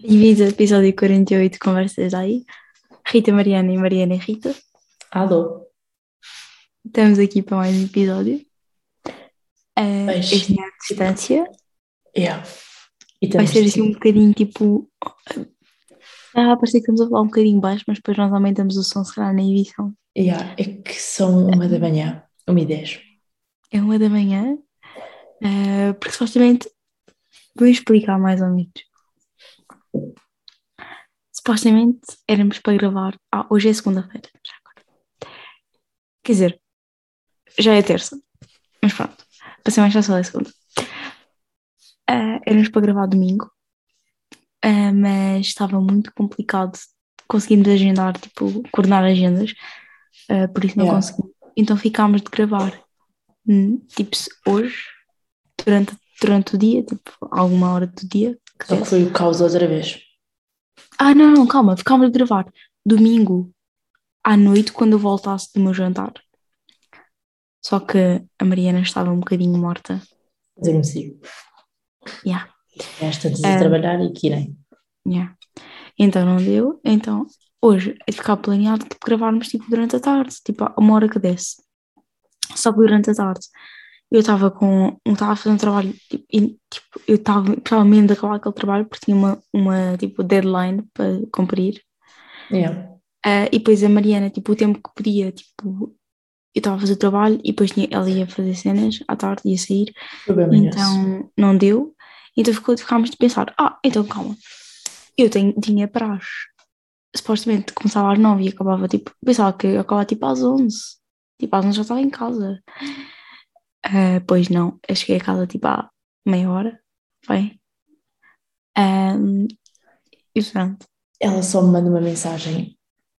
Bem-vindos ao episódio 48 de Conversas Aí. Rita Mariana e Mariana e Rita. Alô? Estamos aqui para mais um episódio. Uh, este é a distância. Yeah. E Vai ser assim um bocadinho tipo. Ah, parece que estamos a falar um bocadinho baixo, mas depois nós aumentamos o som, se calhar, na edição. yeah, é que são uma da manhã, uma e dez. É uma da manhã, uh, porque supostamente. Vou explicar mais ou menos. Supostamente éramos para gravar. Ah, hoje é segunda-feira. já agora. Quer dizer, já é terça. Mas pronto, para ser mais fácil é segunda. Ah, éramos para gravar domingo, ah, mas estava muito complicado conseguirmos agendar, tipo, coordenar agendas, ah, por isso não Yeah. conseguimos. Então ficámos de gravar, hum, tipo, hoje, durante, durante o dia, tipo, alguma hora do dia. que Só que foi o caos outra vez. Ah, não, não, calma, ficámos de gravar domingo à noite quando eu voltasse do meu jantar. Só que a Mariana estava um bocadinho morta. Adormeci. Yeah, Esta de Ah. trabalhar e que irem. yeah. Então não deu. Então hoje é ficar planeado tipo, gravarmos tipo, durante a tarde, tipo a uma hora que desse. Só que durante a tarde eu estava com. Estava a fazer um trabalho tipo, e, tipo, eu estava mesmo de acabar aquele trabalho porque tinha uma, uma tipo, deadline para cumprir. Yeah. Ah, e depois a Mariana, tipo, o tempo que podia, tipo, eu estava a fazer trabalho e depois tinha, ela ia fazer cenas à tarde, ia sair, então não deu. Então ficou, ficámos de pensar, ah, então calma, eu tenho, tinha praxe. Supostamente começava às nove e acabava, tipo, pensava que ia acabar tipo às onze. Tipo, às onze já estava em casa. Ah, pois não, eu cheguei a casa tipo há meia hora, bem. Ahm, e pronto. Ela só me manda uma mensagem.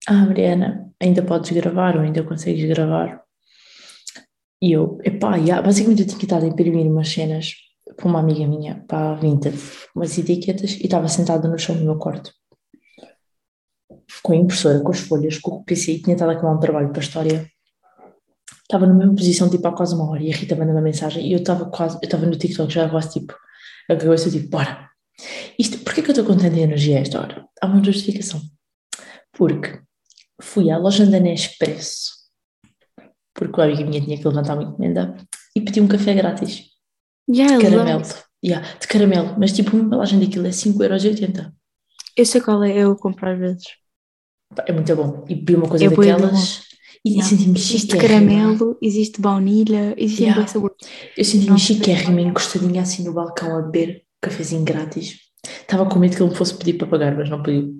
Ah, Mariana, ainda podes gravar ou ainda consegues gravar? E eu, epá, yeah, basicamente eu tinha estado a imprimir umas cenas para uma amiga minha, para a Vinted, umas etiquetas, e estava sentada no chão do meu quarto. Com a impressora, com as folhas, com o PC, e tinha estado a acabar um trabalho para a história. Estava na mesma posição, tipo, há quase uma hora, e a Rita manda uma mensagem, e eu estava quase, eu estava no TikTok já quase, tipo, a cabeça, tipo, bora. Isto, porquê que eu estou com tanta energia a esta hora? Há uma justificação. Porque fui à loja da Nespresso, porque a amiga minha tinha que levantar uma encomenda, e pedi um café grátis, Yeah, de eu caramelo. Yeah, de caramelo, mas tipo, uma embalagem daquilo é 5,80€. Eu sei qual é, eu compro às vezes. É muito bom. E bebi uma coisa É bué da daquelas e Yeah. senti-me Existe chiquérrima. caramelo, existe baunilha, existem Yeah. sabores. Eu senti-me Não. chiquérrima, encostadinha assim no balcão a beber cafezinho grátis. Estava com medo que ele me fosse pedir para pagar, mas não pediu.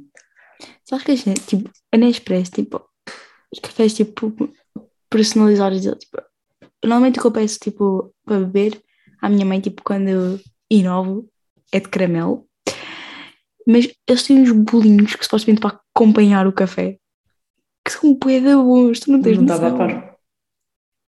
Sabes que a gente, tipo, a Nespresso, tipo, os cafés, tipo, personalizados dele, tipo, normalmente o que eu peço, tipo, para beber, à minha mãe, tipo, quando eu inovo, é de caramelo, mas eles têm uns bolinhos que supostamente para acompanhar o café, que são bué da bons, tu não tens Não a noção. par.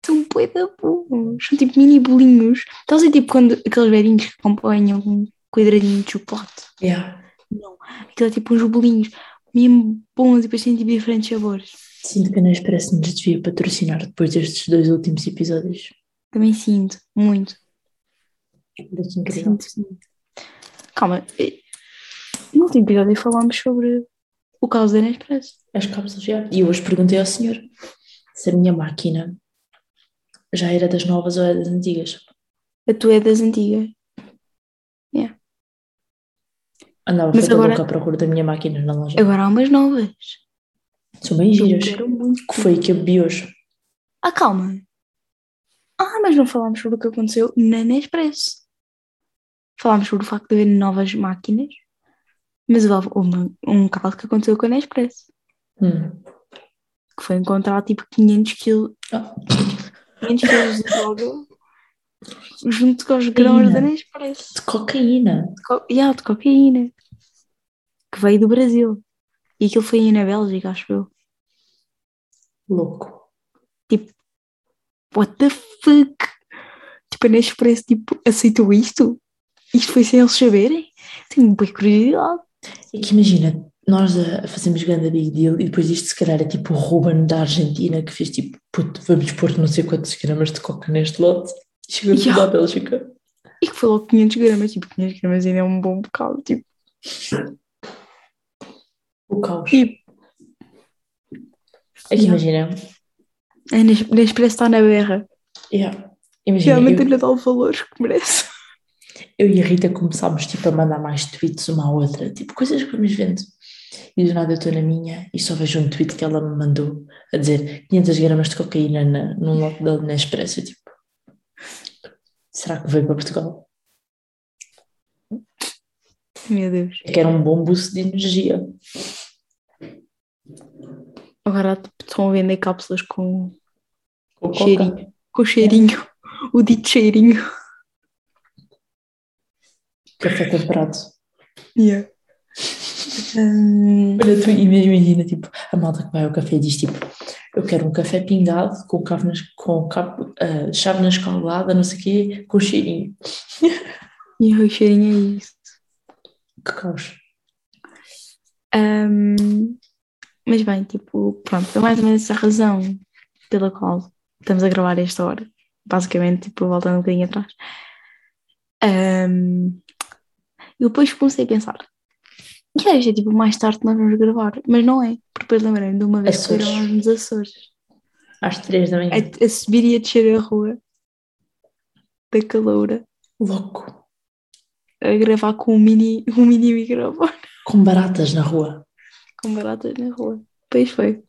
São bué da bons, são tipo mini bolinhos. Estás a tipo, quando aqueles velhinhos que acompanham um quadradinho de chocolate? Yeah. Não, aquilo é tipo uns bolinhos mesmo bons e depois tem tipo diferentes sabores. Sinto que a Nespresso nos devia patrocinar depois destes dois últimos episódios. Também sinto, muito. Parece incrível. Sinto, sinto. Calma, eh, no último episódio falámos sobre o caos da Nespresso. As cápsulas já. E hoje perguntei ao senhor se a minha máquina já era das novas ou era das antigas. A tua é das antigas. Andava Mas agora- louca à procura da minha máquina na loja. Agora há umas novas. São bem giras. Eu quero muito. Que foi que eu bebi hoje. Ah, calma. Ah, mas não falámos sobre o que aconteceu na Nespresso. Falámos sobre o facto de haver novas máquinas, mas houve uma- um caso que aconteceu com a Nespresso, Hum. que foi encontrar tipo 500 quilos, Ah, 500 quilos de droga junto com os grãos da Nespresso. de cocaína. De, co yeah, de cocaína. Que veio do Brasil. E aquilo foi aí na Bélgica, acho eu. Louco. What the fuck? Tipo, tipo, a Nespresso, tipo, aceitou isto? Isto foi sem eles saberem? Tenho bem curiosidade. É que imagina, nós a, a fazemos grande big deal e depois isto se calhar é tipo o Ruben da Argentina que fez tipo, puto, vamos pôr não sei quantos gramas de coca neste lote. E chegou tudo à Bélgica. E que foi logo 500 gramas, tipo, 500 gramas ainda é um bom bocado, tipo. O caos. E- É que imagina, A Nes- Nespresso está na berra. yeah, imagina Realmente eu, lhe dá o valor que merece. eu e a Rita começámos tipo a mandar mais tweets uma à outra, tipo coisas que vamos vendo. E do nada eu estou na minha e só vejo um tweet que ela me mandou a dizer 500 gramas de cocaína na, num lote da Nespresso. Eu, tipo, será que veio para Portugal? Meu Deus. É que era um bom boost de energia. Agora estão a vender cápsulas com Com coca. cheirinho. Com cheirinho. O dito cheirinho. Café temperado. Yeah. Hum, Olha, tu imagina, tipo, a malta que vai ao café diz tipo, eu quero um café pingado com, nas, com cave, ah, chave na escaldada, não sei o quê, com cheirinho. e o cheirinho é isso. Que caos. Hum, mas bem, tipo, pronto, é mais ou menos essa a razão pela qual estamos a gravar esta hora. Basicamente, tipo, voltando um bocadinho atrás. Hum, eu depois comecei a pensar, e é, tipo, mais tarde nós vamos gravar, mas não é, porque depois lembrei-me de uma vez que fomos nos Açores, Às três da manhã. a, a subir e a descer a rua da caloura, Louco. a gravar com um mini, um mini microfone. Com baratas na rua. Com baratas na rua. Pois foi.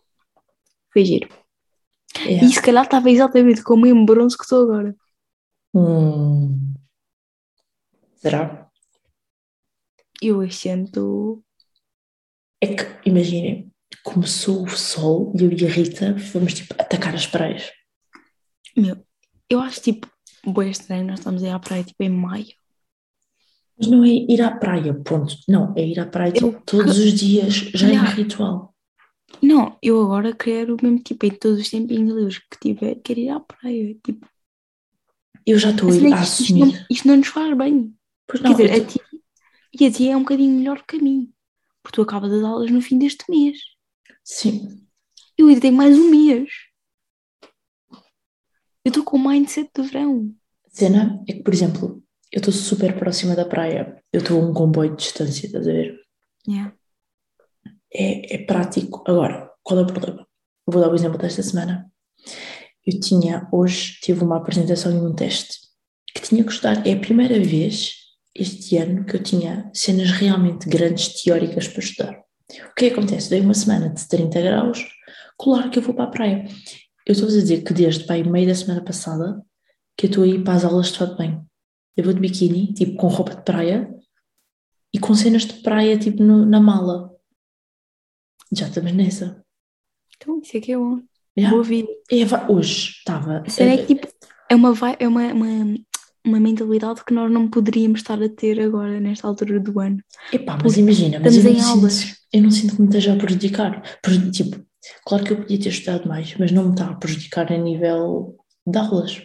Foi giro. É. E se calhar estava exatamente com o mesmo bronze que estou agora. Hum. Será? Eu este ano estou. É que, imaginem, começou o sol e eu e a Rita fomos tipo atacar as praias. Meu, eu acho tipo. Boa estranho, nós estamos aí à praia tipo em maio. Mas não é ir à praia, ponto. Não, é ir à praia Eu- todos os dias, já é um Yeah. ritual. Não, eu agora quero mesmo tipo em todos os tempinhos livres que tiver, quero ir à praia. Tipo, Eu já estou a, assim, ir a isto, isto não, assumir. isto não nos faz bem. Pois Quer não, dizer, a ti, e a ti é um bocadinho melhor que a mim. Porque tu acabas as aulas no fim deste mês. Sim, Eu ainda tenho mais um mês. Eu estou com o mindset do verão. cena é que, por exemplo, eu estou super próxima da praia. Eu estou a um comboio de distância, estás a ver? Yeah. É, é prático. Agora, qual é o problema? Vou dar o exemplo desta semana. Eu tinha, hoje, tive uma apresentação e um teste que tinha que estudar. É a primeira vez este ano que eu tinha cenas realmente grandes teóricas para estudar. O que é que acontece? Dei uma semana de 30 graus, claro que eu vou para a praia. Eu estou a dizer que desde aí meio da semana passada que eu estou a ir para as aulas de fato banho. Eu vou de biquíni, tipo com roupa de praia e com cenas de praia tipo no- na mala. Já estamos nessa. Então, isso é que é bom. Já. Vou ouvir. É, va- hoje estava. É que, tipo, é uma, é uma, uma, uma mentalidade que nós não poderíamos estar a ter agora, nesta altura do ano. Epá, mas imagina, mas eu estamos não, em aulas. sinto, eu não sinto que me esteja a prejudicar. Preju- Tipo, claro que eu podia ter estudado mais, mas não me está a prejudicar a nível de aulas.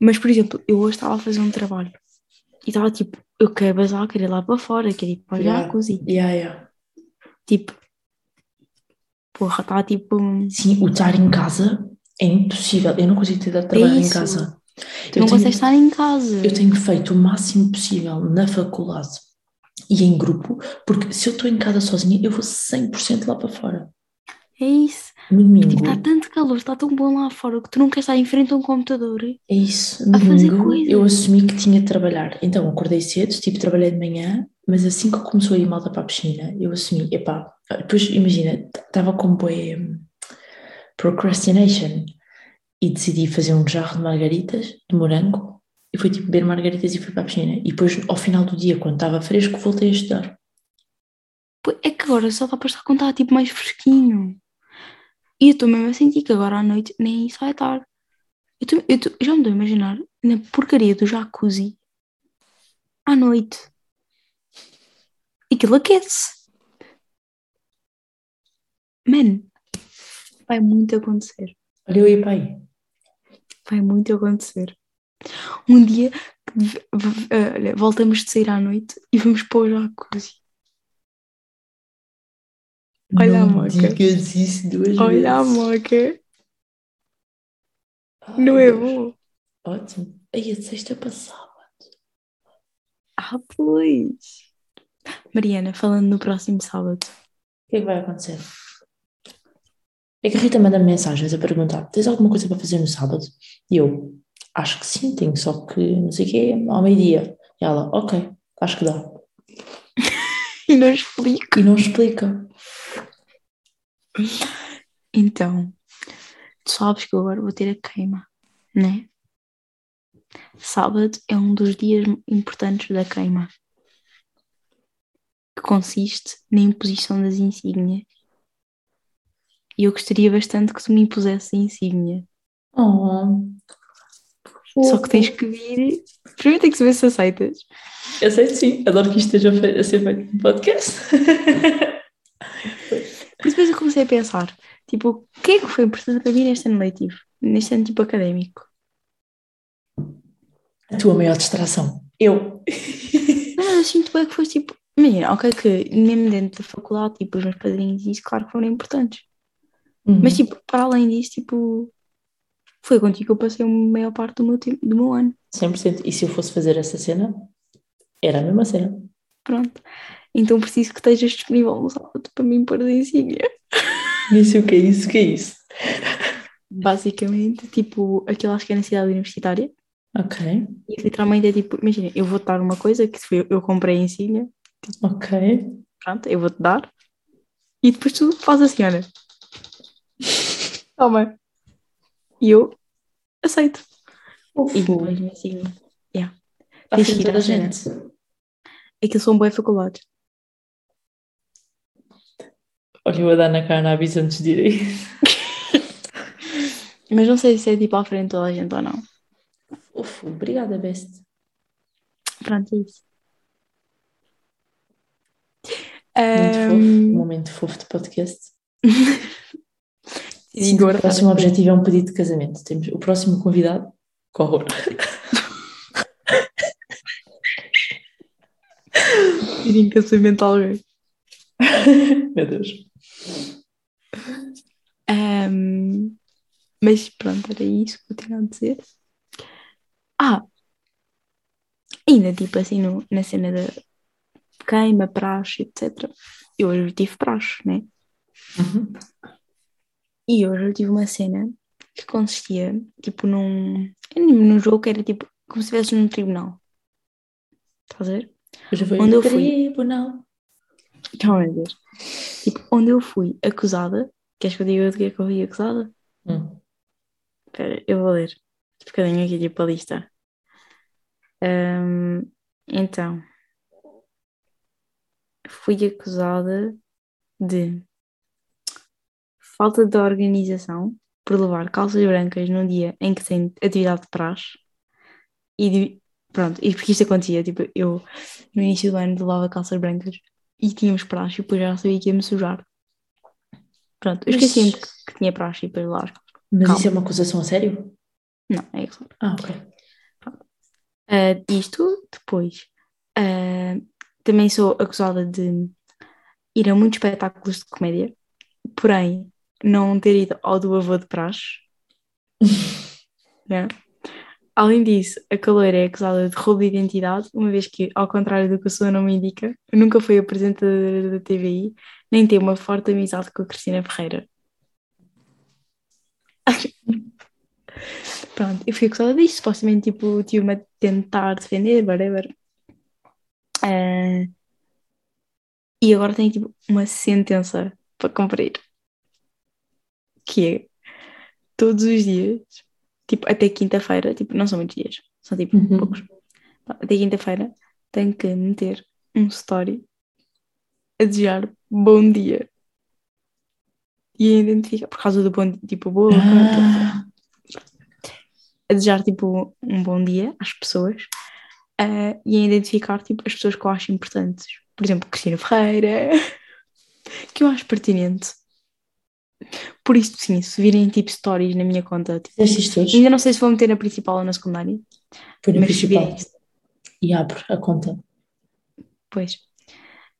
Mas, por exemplo, eu hoje estava a fazer um trabalho e estava tipo, eu quero bazar, quero ir lá para fora, quero ir para o Yeah. jacuzzi. Yeah, yeah. Tipo, porra, estava tipo. Sim, o estar em casa é impossível. Eu não consigo ter dado trabalho em isso. casa. Tu Eu não tenho- consegues estar em casa. Eu tenho feito o máximo possível na faculdade e em grupo, porque se eu estou em casa sozinha, eu vou 100% lá para fora. É isso. Tipo, domingo, está tanto calor, está tão bom lá fora que tu queres estar em frente a um computador. é isso. No a fazer domingo, eu assumi que tinha de trabalhar. Então, acordei cedo, tipo, trabalhei de manhã, mas assim que começou a ir malta para a piscina, eu assumi, epá, depois imagina, estava com bué hum, procrastination e decidi fazer um jarro de margaritas, de morango, e fui tipo beber margaritas e fui para a piscina. E depois, ao final do dia, quando estava fresco, voltei a estudar. É que agora só dá para estar quando está tipo mais fresquinho. E eu estou mesmo a sentir que agora à noite nem isso vai estar. Eu, tô- eu tô- já me estou a imaginar na porcaria do jacuzzi à noite. E aquilo aquece. Man, vai muito acontecer. Olha eu para aí. Vai muito acontecer. Um dia, olha, voltamos de sair à noite e vamos para o jacuzzi. Olha a Não moca. digas isso duas Olha a vezes. moca. Ai, Não é bom? Ótimo. Aí a sexta passava. Ah, pois. Mariana, falando no próximo sábado. O que é que vai acontecer? É que a Rita manda mensagens a perguntar: tens alguma coisa para fazer no sábado? E eu, acho que sim, tenho, só que não sei o quê, ao meio-dia. E ela, ok, acho que dá. E não explico. E não explica. Então, tu sabes que eu agora vou ter a queima, né? Sábado é um dos dias importantes da queima, que consiste na imposição das insígnias. E eu gostaria bastante que tu me impusesse a insígnia. Oh. Só que tens que vir. Primeiro tem que saber se aceitas. Eu sei sim, adoro que isto esteja a ser feito no podcast. Comecei a pensar, tipo, o que é que foi importante para mim neste ano letivo? Neste ano tipo académico? A tua maior distração. Eu. Não, eu sinto bem que foi tipo, imagina, ok, que mesmo dentro da faculdade, tipo, os meus padrinhos e isso, claro que foram importantes. Uhum. Mas tipo, para além disso, tipo, foi contigo que eu passei a maior parte do meu, do meu ano. 100%. E se eu fosse fazer essa cena, era a mesma cena. Pronto. Então preciso que estejas disponível no sábado para mim pôr a insígnia. Disse o que é isso? O que é isso? Basicamente, tipo, aquilo acho que é na cidade universitária. Ok, E literalmente é tipo, imagina, eu vou-te dar uma coisa que foi, eu comprei a insígnia, ok. pronto, eu vou-te dar. E depois tu fazes assim, olha. Toma. E eu aceito. E Fofo. depois me insígnia. Yeah. À Tens frente que ir à gente. Aquilo são boas faculdades. Olha, eu vou dar na cara na avisa antes de ir aí. Mas não sei se é tipo à frente de toda a gente ou não. Fofo, obrigada, Best. Pronto, é isso. Muito fofo. Um Ahm, momento fofo de podcast. Sim, o próximo objetivo é um pedido de casamento. Temos o próximo convidado, corre. pedir em casamento a alguém. Meu Deus. Ahm, mas pronto, era isso que eu tinha a dizer. Ah, ainda tipo assim no, na cena da queima, praxe, etc. Eu hoje tive praxe, né? Uhum. E hoje eu tive uma cena que consistia tipo num, num jogo que era tipo como se estivesse num tribunal. Estás a ver? Onde eu fui? tribunal. Calma, meu Deus. Tipo, onde eu fui acusada. Queres que eu diga do que é que eu fui acusada? Hum. Espera, eu vou ler. Um bocadinho aqui, tipo, a lista. Ahm, então, fui acusada de falta de organização por levar calças brancas num dia em que tem atividade de praxe e de- pronto, e porque isto acontecia, tipo, eu no início do ano levava calças brancas e tínhamos praxe e depois já sabia que ia me sujar. Pronto, eu esqueci-me que, que tinha praxe e depois lá. Mas Calma. isso é uma acusação a sério? Não, é isso. Ah, ok. Ah, isto, depois, ah, também sou acusada de ir a muitos espetáculos de comédia, porém não ter ido ao do avô de praxe. né? Além disso, a caloira é acusada de roubo de identidade, uma vez que, ao contrário do que o seu nome indica, nunca foi apresentadora da TVI, nem tem uma forte amizade com a Cristina Ferreira. Pronto, eu fui acusada disto, supostamente, tipo, tive-me tentar defender, whatever. Ah, e agora tenho, tipo, uma sentença para cumprir. Que é, todos os dias, tipo, até quinta-feira, tipo, não são muitos dias, são, tipo, Uhum. poucos. Até quinta-feira, tenho que meter um story a desejar bom dia. E a identificar, por causa do bom, di- tipo, boa, Ah, a desejar tipo um bom dia às pessoas ah, e a identificar tipo as pessoas que eu acho importantes. Por exemplo, Cristina Ferreira, que eu acho pertinente. Por isso, sim, se virem tipo stories na minha conta, tipo, ainda não sei se vou meter na principal ou na secundária. No Mas principal. E abre a conta. Pois.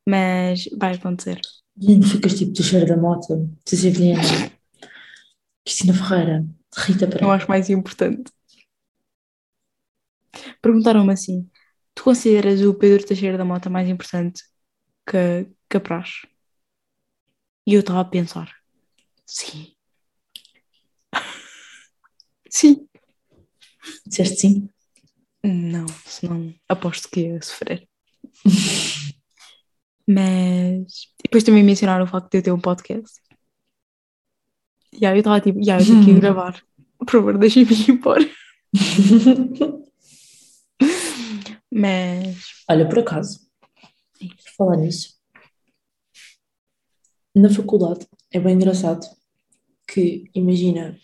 Mas vai acontecer. E ficas tipo Teixeira da Mota, Cecília Vilhena, Cristina Ferreira, Rita Eu Pereira. acho mais importante. Perguntaram-me assim: tu consideras o Pedro Teixeira da Mota mais importante que, que a Praxe? E eu estava a pensar: sim. sim. Disseste sim? Não, senão aposto que ia sofrer. Mas e depois também mencionaram o facto de eu ter um podcast. E aí eu estava tipo, e aí eu tenho que ir gravar. Por favor, deixem-me ir embora. Mas Olha, por acaso, por falar nisso, na faculdade é bem engraçado que, imagina,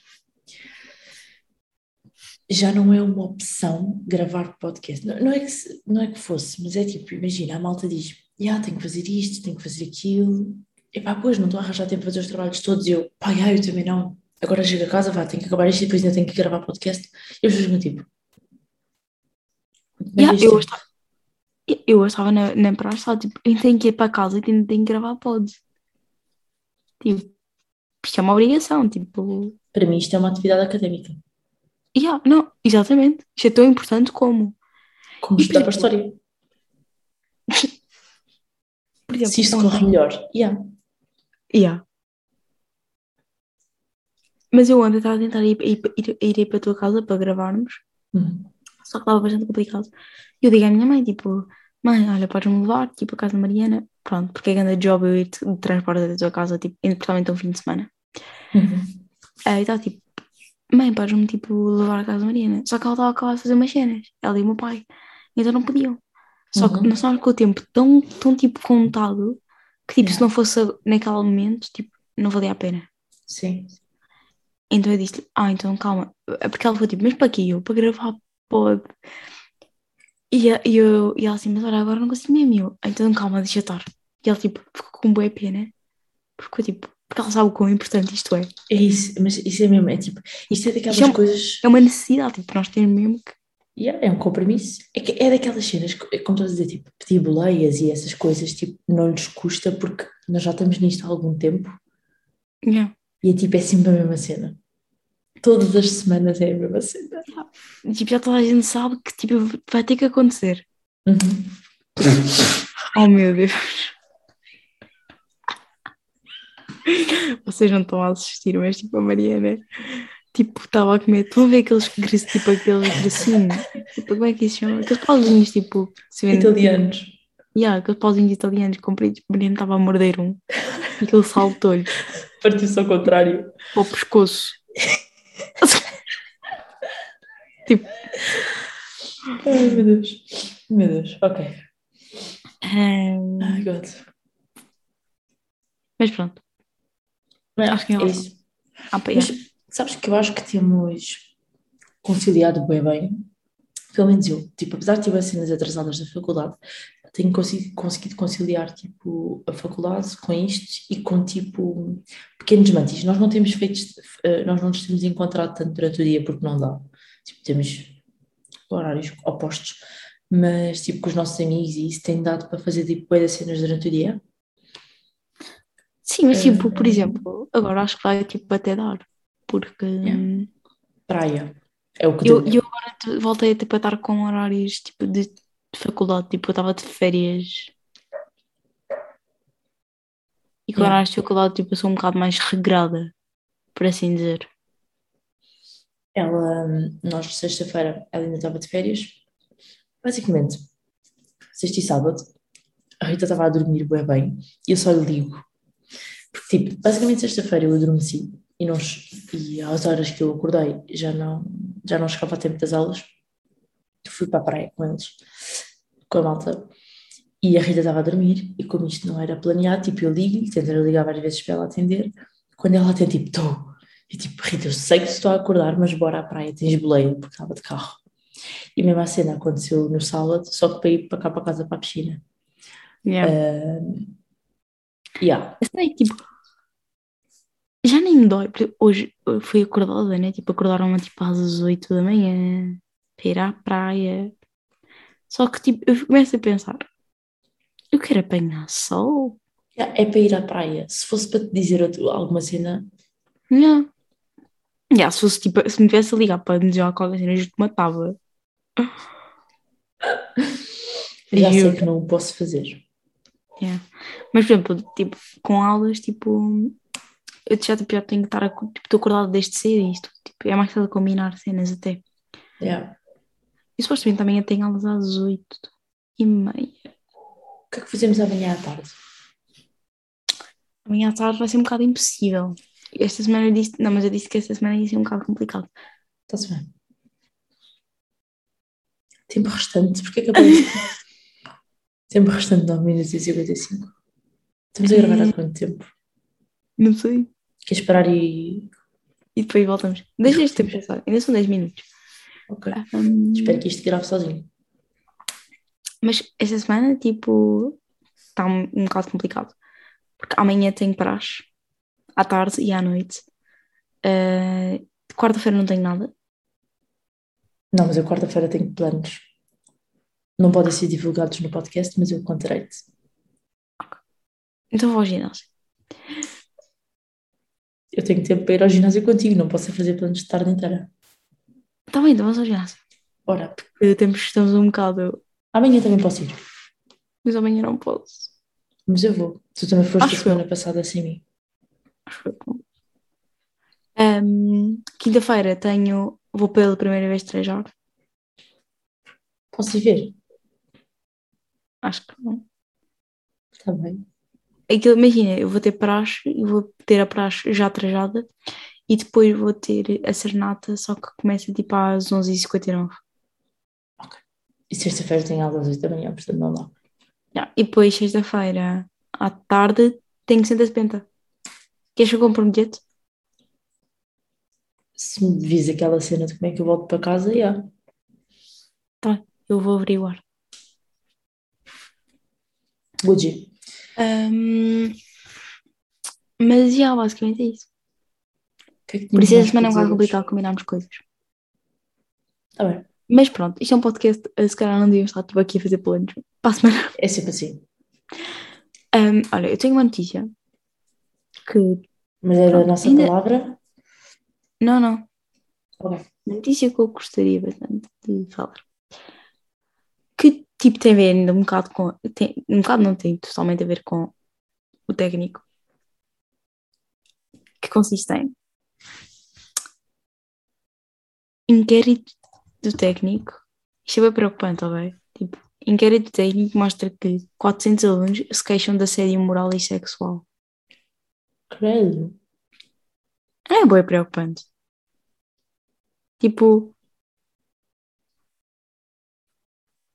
já não é uma opção gravar podcast. Não, não é que, não é que fosse, mas é tipo, imagina, a malta diz, já, tenho que fazer isto, tenho que fazer aquilo. E pá, pois, não estou a arranjar tempo para fazer os trabalhos todos. E eu, pá, já, eu também não. Agora chego a casa, vá, tenho que acabar isto e depois ainda tenho que gravar podcast. E as pessoas tipo... "Como é Yeah, que eu é?" estava, eu estava na, na praia, só tipo, eu tenho que ir para casa e tenho, tenho que gravar pods. Tipo, isto é uma obrigação, tipo, Para mim isto é uma atividade académica. yeah, não, exatamente. Isto é tão importante como, Como estudar para a história. por exemplo, Se isto ontem- corre melhor. Yeah. Yeah. Mas eu ontem estava a tentar ir, ir, ir, ir para a tua casa para gravarmos, Uhum. só que estava bastante complicado. E eu digo à minha mãe, tipo, mãe, olha, podes-me levar, tipo, a casa da Mariana, pronto, porque é grande job eu ir de transporte da tua casa, tipo, principalmente um fim de semana. Uhum. Aí estava tipo, mãe, podes-me tipo levar a casa da Mariana. Só que ela estava a acabar de fazer umas cenas, ela e o meu pai. Então não podiam. Só que Uhum. nós estávamos com o tempo tão, tão tipo contado que tipo, se Yeah. não fosse naquele momento, tipo, não valia a pena. Sim. Então eu disse-lhe, ah, então calma. É Porque ela foi tipo, mas para quê? Eu, para gravar pode. E, e, eu, e ela assim, mas olha, agora não consigo mesmo. E Eu, então calma, deixa estar. E ela tipo, ficou com boa pena. Porque tipo, porque ela sabe o quão importante isto é. É isso, mas isso é mesmo, é tipo, isto é daquelas é um- coisas, É uma necessidade, tipo, nós temos mesmo que. yeah, é um compromisso, é, que é daquelas cenas, que- é como estás a dizer, tipo, pedir boleias e essas coisas, tipo, não lhes custa porque nós já estamos nisto há algum tempo Yeah. e é tipo, é sempre a mesma cena. Todas as semanas é a mesma cena. Tipo, já toda a gente sabe que tipo, vai ter que acontecer. Uhum. Oh meu Deus. Vocês não estão a assistir, mas tipo a Mariana tipo, estava a comer. Estão a ver aqueles tipo aqueles gracinhos? Tipo, como é que isso chama? Aqueles pauzinhos tipo. Vende, Italianos. Yeah, aqueles pauzinhos italianos compridos. A Mariana estava a morder um. E aquele saltou-lhe Partiu-se ao contrário. para o pescoço. Tipo. Ai, meu Deus. Meu Deus, ok. ehm, Ai, God. mas pronto. Mas Acho que é é isso. Ah, Mas sabes que eu acho que temos conciliado bem bem, pelo menos eu, tipo, apesar de tiver cenas atrasadas da faculdade, tenho conseguido conciliar, tipo, a faculdade com isto e com, tipo, pequenos mantis. Nós não temos feito, eh, nós não nos temos encontrado tanto durante o dia porque não dá. Tipo, temos horários opostos, mas, tipo, com os nossos amigos e isso tem dado para fazer, tipo, de cenas durante o dia. Sim, mas tipo, por Eh, exemplo, agora acho que vai tipo até dar. Porque Yeah. hum, Praia. É o que eu, eu agora te- voltei tipo, a estar com horários tipo, de, de faculdade, tipo, eu estava de férias. E com Yeah. horários de faculdade, tipo, eu sou um bocado mais regrada, por assim dizer. Ela, nós, sexta-feira, ela ainda estava de férias. Basicamente, sexta e sábado, a Rita estava a dormir bem bem e eu só lhe ligo. Porque, tipo, basicamente, sexta-feira eu adormeci e, não, e às horas que eu acordei já não, já não chegava a tempo das aulas. Fui para a praia com eles, com a malta, e a Rita estava a dormir. E como isto não era planeado, tipo, eu ligo-lhe, tentei ligar várias vezes para ela atender. Quando ela atende, tipo, estou. E tipo, Rita, eu sei que estou a acordar, mas bora à praia, tens boleia, porque estava de carro. E a mesma cena aconteceu no sábado, só que para ir para cá para casa para a piscina. Yeah. Uh, yeah. Eu sei, tipo, já nem me dói, porque hoje eu fui acordada, né? Tipo, acordaram-me tipo às 8 da manhã. para ir à praia. Só que tipo, eu começo a pensar, eu quero apanhar sol. Yeah, É para ir à praia. Se fosse para te dizer alguma cena, Yeah. Yeah, se, fosse, tipo, se me tivesse a ligar para me dizer qualquer cena, eu te matava. já sei Juro. que não o posso fazer. Yeah. Mas, por exemplo, tipo, com aulas, tipo, eu já, tipo, já tenho que estar tipo, estou acordada desde cedo e isto, tipo, é mais fácil combinar cenas até. Yeah. E supostamente também eu tenho aulas às oito e meia. O que é que fazemos amanhã à tarde? Amanhã à tarde vai ser um bocado impossível. Esta semana eu disse, não, mas eu disse que esta semana ia ser um bocado complicado. Está-se bem. Tempo restante, porque é que aparece? Tempo restante 9 minutos e 55. Estamos a gravar há quanto tempo? Não sei. Queres parar e. E depois voltamos. Deixa este tempo passar, ainda são 10 minutos. Ok. Hum, Espero que isto grave sozinho. Mas esta semana, tipo, está um, um bocado complicado. Porque amanhã tenho praxe, à tarde e à noite. Uh, Quarta-feira não tenho nada. Não, mas eu quarta-feira tenho planos. Não podem ser divulgados no podcast, mas eu contarei-te. Então vou ao ginásio. Eu tenho tempo para ir ao ginásio contigo, não posso é fazer planos de tarde inteira. Está bem, então vamos ao ginásio. Ora, Porque temos, estamos um bocado. amanhã também posso ir, Mas amanhã não posso. mas eu vou. Tu também foste Acho a semana passada sem mim. Um, Quinta-feira tenho. Vou pela primeira vez trejar. Posso ir ver? Acho que não. Está bem. Aquilo, imagina, eu vou ter praxe e vou ter a praxe já trajada e depois vou ter a serenata, só que começa tipo às 11h59. E sexta-feira tenho aula às 8 da manhã, portanto não dá. Já, E depois, sexta-feira à tarde, tenho 170. Queres que eu compre um bilhete? Se me vis aquela cena de como é que eu volto para casa, já. Eu vou averiguar. Would Ahm, mas já, basicamente é isso. que é que Por isso, esta semana é um bocado complicado combinarmos coisas. Tá bem. Mas pronto, isto é um podcast, eh, se calhar não devíamos estar tipo, aqui a fazer planos. Para a semana. É sempre assim. Ahm, olha, eu tenho uma notícia que. Mas da Pronto, nossa ainda- palavra. Não, não. Ok. Uma notícia que eu gostaria bastante de falar. Que tipo tem a ver ainda um bocado com. Tem, um bocado não tem totalmente a ver com o técnico. Que consiste em inquérito do técnico. Isto é bem preocupante, ok? Tipo, inquérito técnico mostra que 400 alunos se queixam de assédio moral e sexual. Credo. É bem preocupante. Tipo,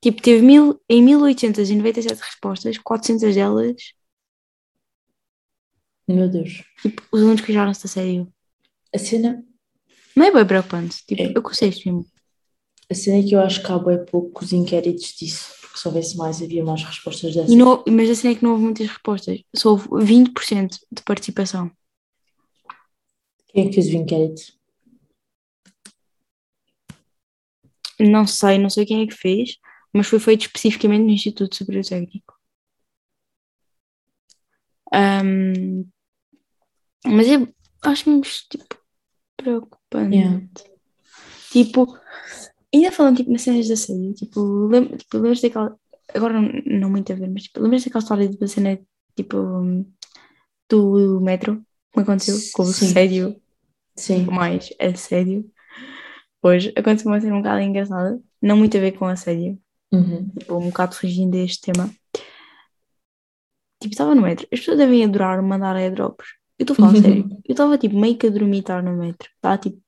tipo teve mil, em 1897 respostas, 400 delas, Meu Deus. tipo, os alunos queixaram-se de assédio. A cena, Não é bem preocupante. Tipo, É. eu disto mesmo. a cena é que eu acho que há bem poucos inquéritos disso. Porque se houvesse mais, havia mais respostas dessas. Não, mas assim é que não houve muitas respostas. Só houve 20% de participação. Quem é que fez o inquérito? Não sei, não sei quem é que fez, mas foi feito especificamente no Instituto Superior Técnico. Ahm, mas é, acho-me tipo, preocupante. Yeah. Tipo, ainda falando tipo, nas cenas da série, tipo, lembro, tipo, lembras daquela. Agora não, não muito a ver, mas tipo, lembras daquela história da cena tipo do metro? Como aconteceu? Com o assédio, Sim. mais assédio. Hoje aconteceu uma cena um bocado engraçada, não muito a ver com assédio, Uhum. tipo, um bocado fugindo deste tema. Tipo, estava no metro, as pessoas devem adorar mandar airdrops. Eu estou a falar sério, eu estava tipo meio que a dormitar no metro, estava tipo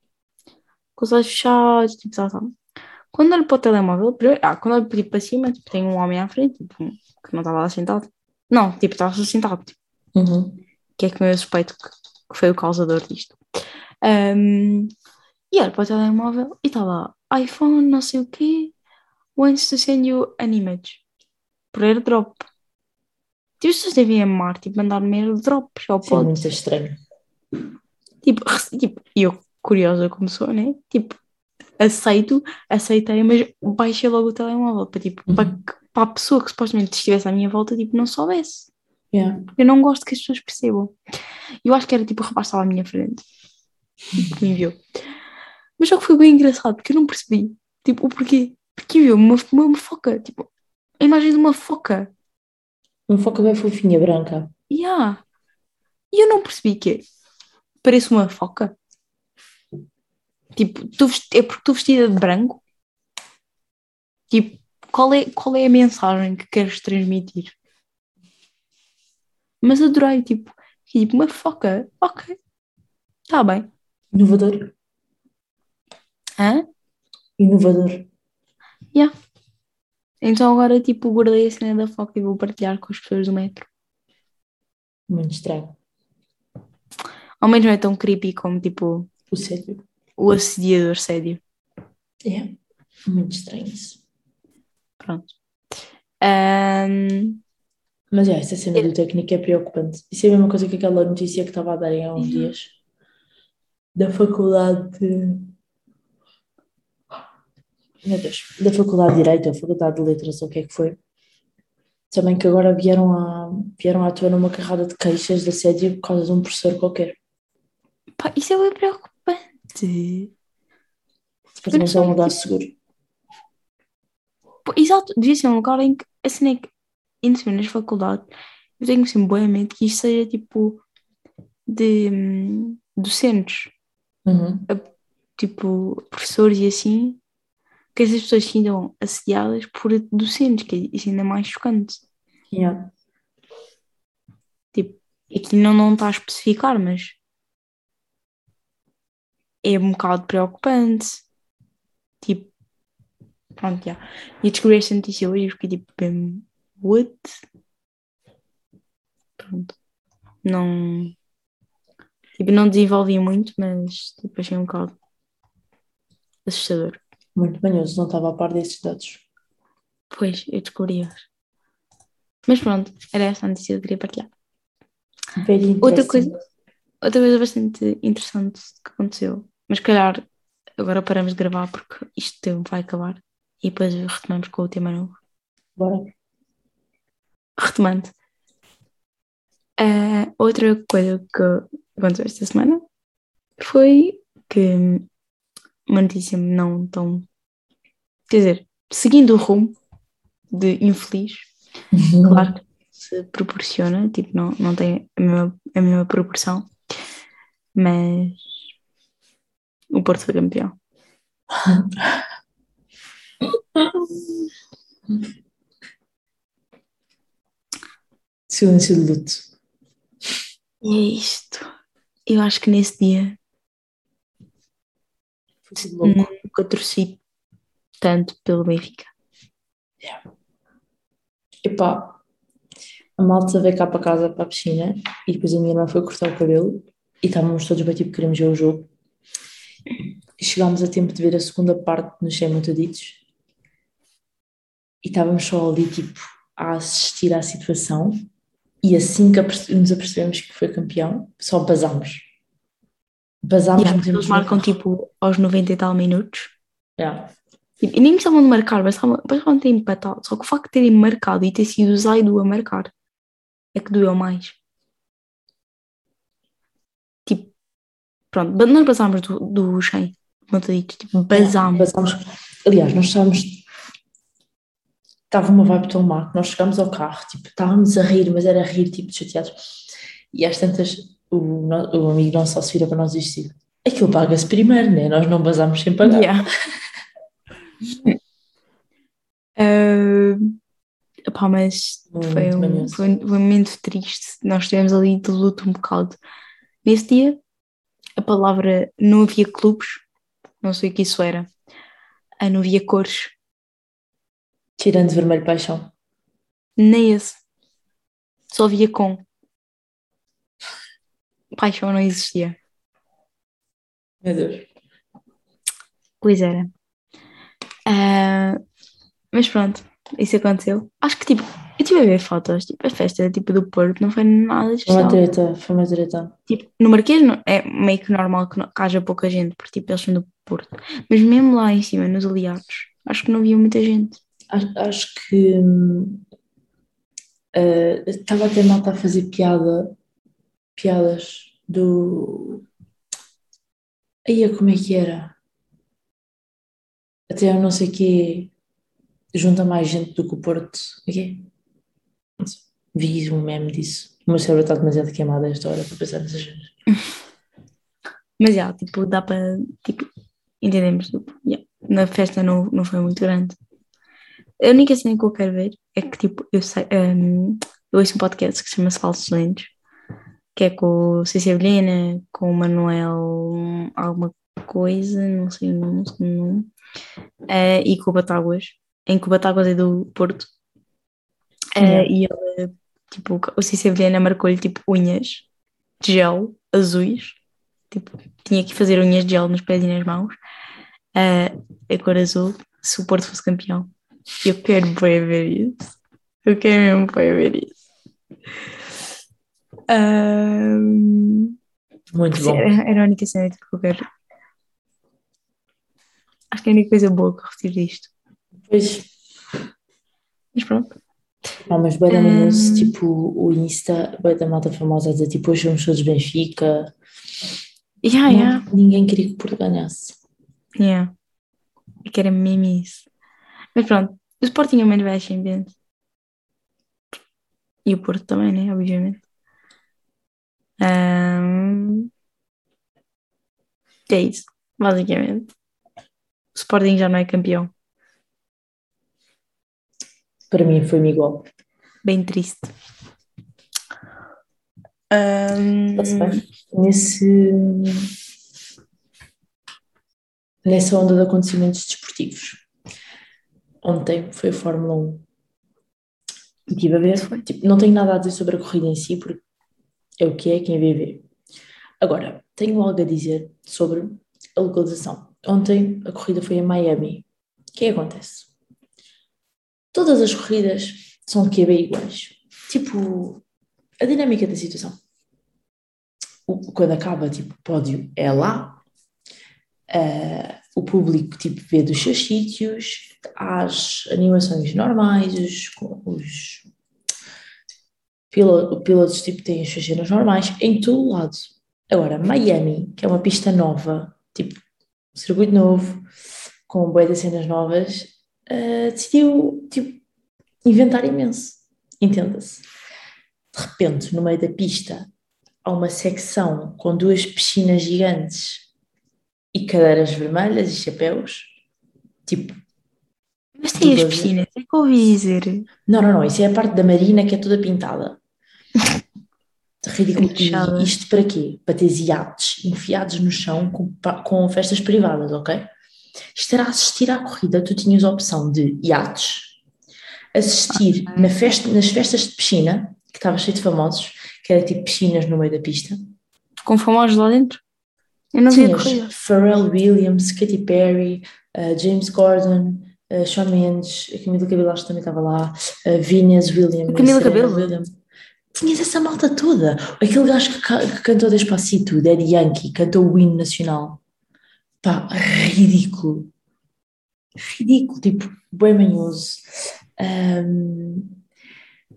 com os olhos fechados, tipo, sabe, sabe? Quando olho para o telemóvel, primeiro, ah, quando olho tipo, para cima, tipo, tem um homem à frente, tipo, que não estava lá sentado. Não, tipo, estava só sentado, tipo, Uhum. que é que eu suspeito que, foi o causador disto. Ahm, e olho para o telemóvel e está lá, iPhone, não sei o quê, wants to send you an image. Por airdrop. Tipo, as pessoas devem amar, tipo, mandar-me airdrops ao Sim, pod. muito estranho. Tipo, tipo, eu, curiosa como sou, né? Tipo, aceito, aceitei, mas baixei logo o telemóvel para, tipo, Uhum. para, que- para a pessoa que supostamente estivesse à minha volta, tipo, não soubesse. Yeah. Eu não gosto que as pessoas percebam. Eu acho que era tipo o rapaz estava à minha frente que me enviou. Mas só que foi bem engraçado porque eu não percebi. Tipo, o porquê? Porque enviou uma, uma, uma foca. Tipo, a imagem de uma foca. Uma foca bem fofinha, branca. Yeah. E eu não percebi que é. Parece uma foca. Tipo, tu é porque estou vestida de branco? Tipo, qual é, qual é a mensagem que queres transmitir? Mas adorei, tipo, tipo, uma foca. Ok. Está bem. Inovador. Hã? Inovador. Então agora, tipo, guardei a cena da foca e vou partilhar com as pessoas do metro. Muito estranho. Ao menos não é tão creepy como, tipo, O sério. O assediador sério. É. Muito estranho isso. Pronto. Ahm, Mas é, essa cena do técnico é preocupante. Isso é a mesma coisa que aquela notícia que estava a darem há uns Uhum. dias. Da faculdade de... Meu Deus. Da faculdade de Direito, ou faculdade de Letras, ou o que é que foi. Também que agora vieram à, vieram à tona uma carrada de queixas de assédio por causa de um professor qualquer. pá, isso é bem preocupante. Supostamente é um lugar seguro. Exato, devia ser um lugar em que, a cena é que, ainda assim, nas faculdades, eu tenho sempre boa mente que isto seja tipo de hum, docentes, Uhum. tipo professores e assim, que essas pessoas se sintam assediadas por docentes, que é isso ainda mais chocante. Yeah. Aqui não, não está a especificar, mas é um bocado preocupante. Tipo, pronto, já. E descobri esta notícia hoje e fiquei tipo, bem, what? Pronto. Não. Tipo, não desenvolvi muito, mas tipo, achei um bocado assustador. Muito manhoso, não estava a par desses dados. Pois, eu descobri hoje. Mas pronto, era essa a notícia que eu queria partilhar. Outra coisa, outra coisa bastante interessante que aconteceu, mas se calhar agora paramos de gravar porque isto tempo vai acabar e depois retomamos com o tema novo. Bora. Retomando. Ah, outra coisa que aconteceu esta semana foi que uma notícia não tão. Quer dizer, seguindo o rumo de infeliz, claro que se proporciona, tipo, não, não tem a mesma, a mesma proporção, mas o Porto foi campeão. Silêncio de luto. E é isto. Eu acho que nesse dia Foi louco. nunca torci tanto pelo Benfica. Epá, a malta veio cá para casa, para a piscina, e depois a minha irmã foi cortar o cabelo, e estávamos todos bem, tipo, queremos ver o jogo. E chegámos a tempo de ver a segunda parte nos 100 muito ditos, e estávamos só ali, tipo, a assistir à situação, e assim que nos apercebemos que foi campeão, só basámos. Basámos, Yeah, eles marcam tipo aos 90 e tal minutos. Yeah. Tipo, e nem precisavam de marcar, bastavam ter empatado. Só que o facto de terem marcado e ter sido o Zaidu a marcar é que doeu mais. Tipo, pronto, nós basámos do, do 100, montaditos, tipo, basámos. Basámos. Aliás, nós estávamos. Estava uma vibe tão má que nós chegámos ao carro, tipo, estávamos a rir, mas era a rir, tipo, chateados. E às tantas, o, o amigo nosso só se vira para nós e diz assim, aquilo paga-se primeiro, né? Nós não basámos sem pagar. Yeah. Ah, epá, mas Muito um, foi, um- foi um momento triste. Nós estivemos ali de luto um bocado. Nesse dia, a palavra não havia clubes, não sei o que isso era. Ah, não havia cores, Tirando vermelho paixão. nem esse. Só havia com. Paixão não existia. Meu Deus. Pois era. Ah, mas pronto, isso aconteceu. Acho que tipo, eu estive a ver fotos, tipo, a festa tipo, do Porto não foi nada Foi uma especial. treta, foi uma treta. Tipo, no Marquês é meio que normal que, não, que haja pouca gente, porque tipo, eles são do Porto. Mas mesmo lá em cima, nos aliados, acho que não havia muita gente. Acho, acho que eh, estava a ter malta a fazer piada, piadas do. Aí como é que era? Até eu não sei que junta mais gente do que o Porto. O quê? Não sei. Vi um meme disso. O meu cérebro está demasiado queimado a esta hora para pensar nessas coisas. Mas já, tipo, dá para. Tipo, entendemos. Tipo, yeah, Na festa não, não foi muito grande. A única cena que eu quero ver é que, tipo, eu sei. hum, eu ouço um podcast que se chama Falsos Lentos, que é com o Vilhena, com o Manuel alguma coisa, não sei o nome, o segundo nome, eh, e com o Batáguas, em que o Batáguas é do Porto. Eh, Yeah. E ele, tipo, o Vilhena marcou-lhe, tipo, unhas de gel azuis tipo, tinha que fazer unhas de gel nos pés e nas mãos, ah, a cor azul, se o Porto fosse campeão. Eu quero bem ver isso. Eu quero mesmo bem ver isso. Ahm, Muito bom. era, era a única cena que eu quero. Acho que é a única coisa boa que eu retiro disto. Pois, Mas pronto. Ah, mas manhoso, Hum. tipo, o Insta, bué da malta famosa a dizer, tipo, hoje vamos todos Benfica. Yeah, Não- yeah, Ninguém queria que o Porto ganhasse. yeah. Eu quero mesmo isso. Mas pronto, o Sporting é menos vai Champions. E o Porto também, né? Obviamente. Ahm, É isso, basicamente. O Sporting já não é campeão. Para mim foi-me igual. Bem triste. Bem. Nesse, nessa onda de acontecimentos desportivos. Ontem foi a Fórmula 1. E estive a ver, Foi. tipo, não tenho nada a dizer sobre a corrida em si, porque é o que é, quem vê, vê. Agora, tenho algo a dizer sobre a localização. Ontem a corrida foi em Miami. O que é que acontece? Todas as corridas são QB iguais. Tipo, a dinâmica da situação. O- quando acaba, tipo, o pódio é lá, ah, o público, tipo, vê dos seus sítios, as animações normais, os, os pilo- pilotos, tipo, têm as suas cenas normais, em todo lado. Agora, Miami, que é uma pista nova, tipo, um circuito novo, com de cenas novas, ah, decidiu, tipo, inventar imenso, entenda-se. De repente, no meio da pista, há uma secção com duas piscinas gigantes e cadeiras vermelhas e chapéus. Tipo, Mas tem as piscinas, é que eu ouvi dizer. não, não, não, isso é a parte da marina que é toda pintada. Ridículo. Isto para quê? Para ter iates enfiados no chão com, com festas privadas, ok? Isto era assistir à corrida, tu tinhas a opção de iates, assistir na festa, nas festas de piscina, que estava cheio de famosos, que era tipo piscinas no meio da pista. Com famosos lá dentro. Eu não vi a Tinhas corrida. Pharrell Williams, Katy Perry, uh, James Gordon, uh, Shawn Mendes, a Camila Cabello acho que também estava lá, uh, Venus Williams, A Camila Cabello? Williams. Tinhas essa malta toda. Aquele gajo que, ca- que cantou Despacito, Daddy Yankee, cantou o hino nacional. Pá, ridículo. Ridículo, tipo, bem manhoso. Ahm,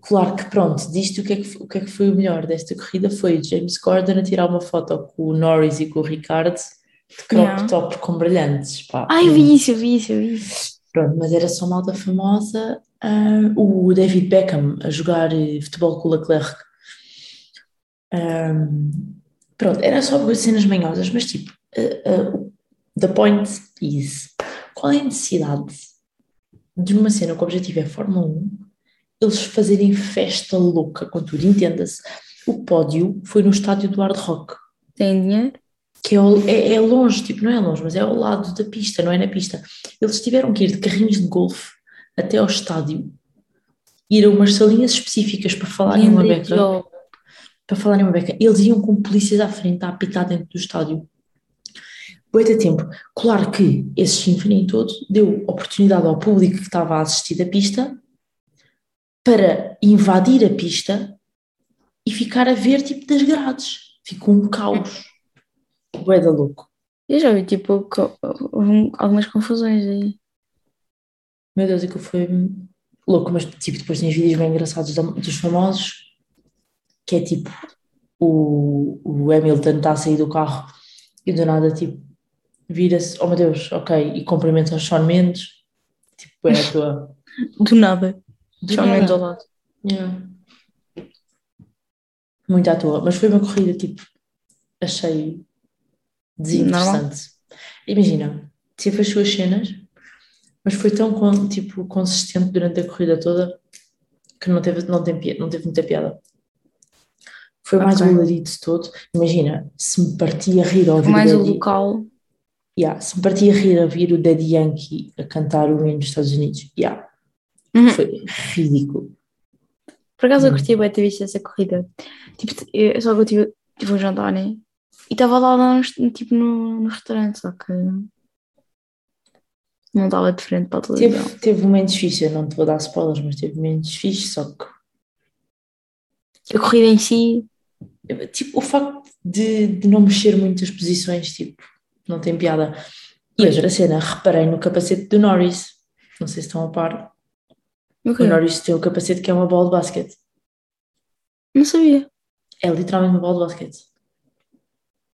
claro que pronto, disto o que, é que, o que é que foi o melhor desta corrida foi James Gordon a tirar uma foto com o Norris e com o Ricardo de crop top com brilhantes, pá. Ai, eu vi isso, eu vi isso, eu vi isso. Pronto, mas era só malta famosa. O David Beckham a jogar eh, futebol com o Leclerc. Ahm, pronto, era só cenas manhosas, mas tipo, ah, ah, the point is, qual é a necessidade de uma cena que o objetivo é Fórmula 1, eles fazerem festa louca com tudo, entenda-se. O pódio foi no estádio do Hard Rock Tem dinheiro? que é, é, é longe, tipo, não é longe, mas é ao lado da pista, não é na pista. Eles tiveram que ir de carrinhos de golfe até ao estádio, ir a umas salinhas específicas para falarem uma beca, para falarem uma beca. Eles iam com polícias à frente a apitar dentro do estádio. Boita tempo. Claro que esse sinfonia todo deu oportunidade ao público que estava a assistir da pista para invadir a pista e ficar a ver tipo das grades. Ficou um caos. Bué da louco. Eu já vi, tipo, co- algumas confusões aí. Meu Deus, aquilo foi louco, mas tipo, depois tens vídeos bem engraçados dos famosos, que é tipo o, o Hamilton está a sair do carro e do nada tipo vira-se, oh meu Deus, ok, e cumprimenta o Shawn Mendes, tipo, é a tua. Do nada. Do Shawn nada. Mendes ao lado. Yeah. Muito à toa, mas foi uma corrida tipo, achei desinteressante. Imagina, tive as suas cenas, mas foi tão tipo, consistente durante a corrida toda que não teve, não tem, não teve muita piada. Foi mais Ok. o alarido todo. Imagina, se me partia a rir ao ouvir Mais o local. Yeah, se me partia a rir a ouvir o Daddy Yankee a cantar o hino dos Estados Unidos, yeah, Uhum. foi ridículo. Por acaso eu Hum. curti bem ter visto essa corrida. Tipo, eu- só que eu tive, tive um jantar, né? E estava lá, lá no, tipo, no, no restaurante, só que não estava de frente para a televisão. Teve, teve momentos fixos, eu não te vou dar spoilers, mas teve momentos fixos, só que A corrida em si, tipo, o facto de, de não mexer muito as posições, tipo, não tem piada. E outra cena, reparei no capacete do Norris, não sei se estão a par. o O? Norris tem um capacete que é uma bola de basquete. não sabia. É literalmente uma bola de basquete.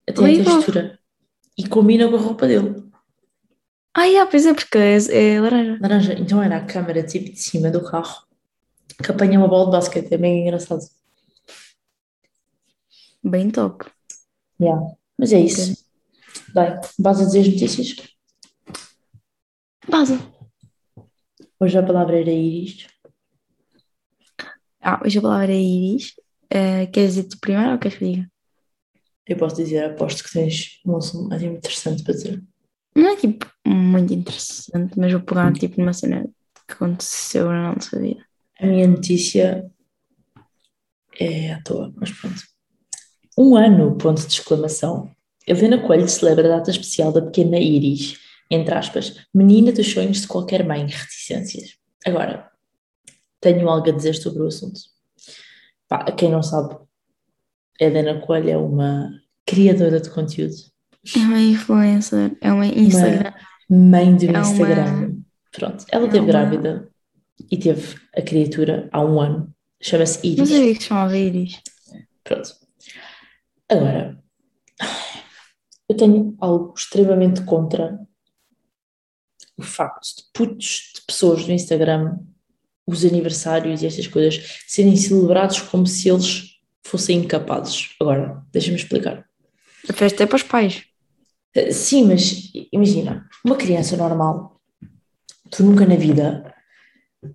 Até a textura. E combina com a roupa dele. Ah, yeah, pois é, porque é, é laranja. Laranja. Então era a câmera tipo de cima do carro que apanha uma bola de basquete. É bem engraçado. Bem top. Yeah. Mas é isso. Bem, vais a dizer as notícias? Base. Hoje a palavra era Iris. Ah, hoje a palavra é Iris. Eh, queres dizer tu primeiro ou queres que eu diga? Eu posso dizer, aposto que tens um assunto mais interessante para dizer. Não é tipo muito interessante, mas vou pegar tipo numa cena que aconteceu na nossa vida. A minha notícia é à toa, mas pronto. Um ano, ponto de exclamação. Helena Coelho celebra a data especial da pequena Iris, entre aspas, menina dos sonhos de qualquer mãe, reticências. Agora, tenho algo a dizer sobre o assunto. Pá, quem não sabe, a Helena Coelho é uma criadora de conteúdo, É uma influencer, é uma Instagram. mãe do É uma- Instagram. Pronto, ela é esteve uma- grávida e teve a criatura há um ano. Chama-se Não Iris. sabia que chamava Iris. Pronto. Agora, eu tenho algo extremamente contra o facto de putos de pessoas no Instagram, os aniversários e estas coisas, serem celebrados como se eles fossem incapazes. Agora, deixa-me explicar. A festa é para os pais. Eh, Sim, mas imagina, uma criança normal, tu nunca na vida